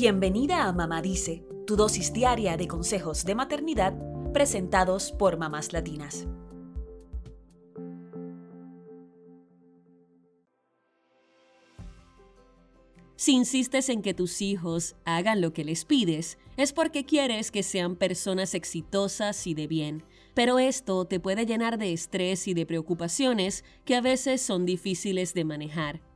Bienvenida a Mamá Dice, tu dosis diaria de consejos de maternidad presentados por mamás latinas. Si insistes en que tus hijos hagan lo que les pides, es porque quieres que sean personas exitosas y de bien. Pero esto te puede llenar de estrés y de preocupaciones que a veces son difíciles de manejar.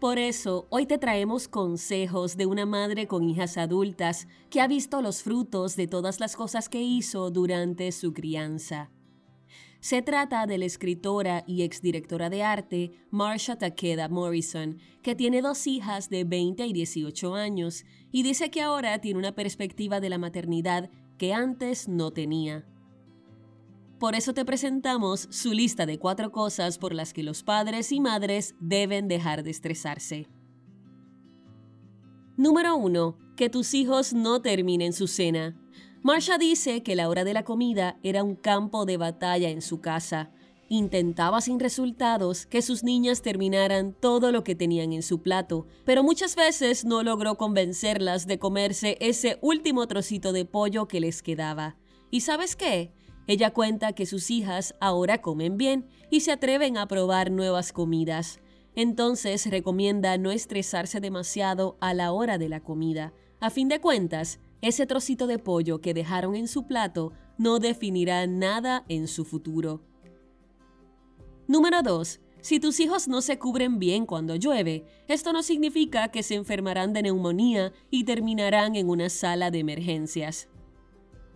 Por eso, hoy te traemos consejos de una madre con hijas adultas que ha visto los frutos de todas las cosas que hizo durante su crianza. Se trata de la escritora y exdirectora de arte Marsha Takeda Morrison, que tiene dos hijas de 20 y 18 años y dice que ahora tiene una perspectiva de la maternidad que antes no tenía. Por eso te presentamos su lista de cuatro cosas por las que los padres y madres deben dejar de estresarse. Número 1. Que tus hijos no terminen su cena. Marsha dice que la hora de la comida era un campo de batalla en su casa. Intentaba sin resultados que sus niñas terminaran todo lo que tenían en su plato, pero muchas veces no logró convencerlas de comerse ese último trocito de pollo que les quedaba. ¿Y sabes qué? Ella cuenta que sus hijas ahora comen bien y se atreven a probar nuevas comidas. Entonces recomienda no estresarse demasiado a la hora de la comida. A fin de cuentas, ese trocito de pollo que dejaron en su plato no definirá nada en su futuro. Número 2. Si tus hijos no se cubren bien cuando llueve, esto no significa que se enfermarán de neumonía y terminarán en una sala de emergencias.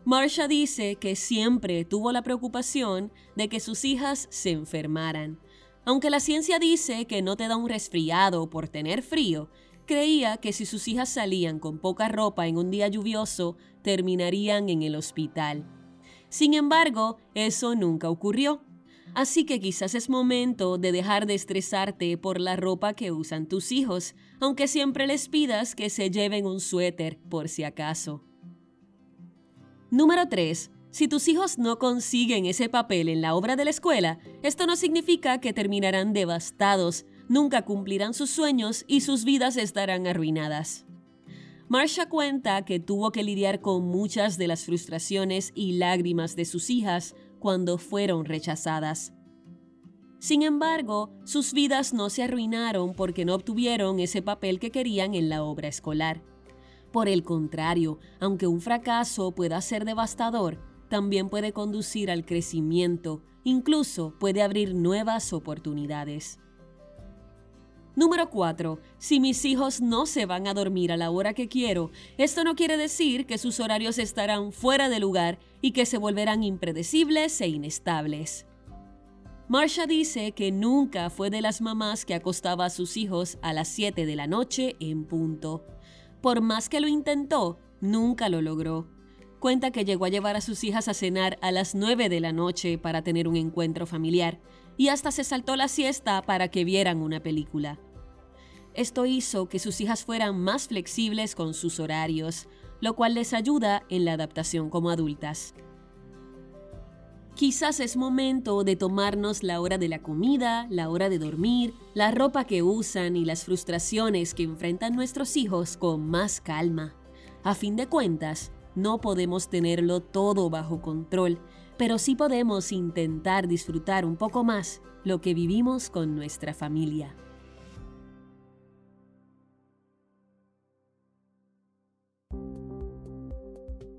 Marsha dice que siempre tuvo la preocupación de que sus hijas se enfermaran. Aunque la ciencia dice que no te da un resfriado por tener frío, creía que si sus hijas salían con poca ropa en un día lluvioso, terminarían en el hospital. Sin embargo, eso nunca ocurrió. Así que quizás es momento de dejar de estresarte por la ropa que usan tus hijos, aunque siempre les pidas que se lleven un suéter por si acaso. Número 3. Si tus hijos no consiguen ese papel en la obra de la escuela, esto no significa que terminarán devastados nunca cumplirán sus sueños y sus vidas estarán arruinadas. Marsha cuenta que tuvo que lidiar con muchas de las frustraciones y lágrimas de sus hijas cuando fueron rechazadas. Sin embargo, sus vidas no se arruinaron porque no obtuvieron ese papel que querían en la obra escolar. Por el contrario, aunque un fracaso pueda ser devastador, también puede conducir al crecimiento, incluso puede abrir nuevas oportunidades. Número 4. Si mis hijos no se van a dormir a la hora que quiero, esto no quiere decir que sus horarios estarán fuera de lugar y que se volverán impredecibles e inestables. Marsha dice que nunca fue de las mamás que acostaba a sus hijos a las 7 de la noche en punto. Por más que lo intentó, nunca lo logró. Cuenta que llegó a llevar a sus hijas a cenar a las 9 de la noche para tener un encuentro familiar y hasta se saltó la siesta para que vieran una película. Esto hizo que sus hijas fueran más flexibles con sus horarios, lo cual les ayuda en la adaptación como adultas. Quizás es momento de tomarnos la hora de la comida, la hora de dormir, la ropa que usan y las frustraciones que enfrentan nuestros hijos con más calma. A fin de cuentas, no podemos tenerlo todo bajo control pero sí podemos intentar disfrutar un poco más lo que vivimos con nuestra familia.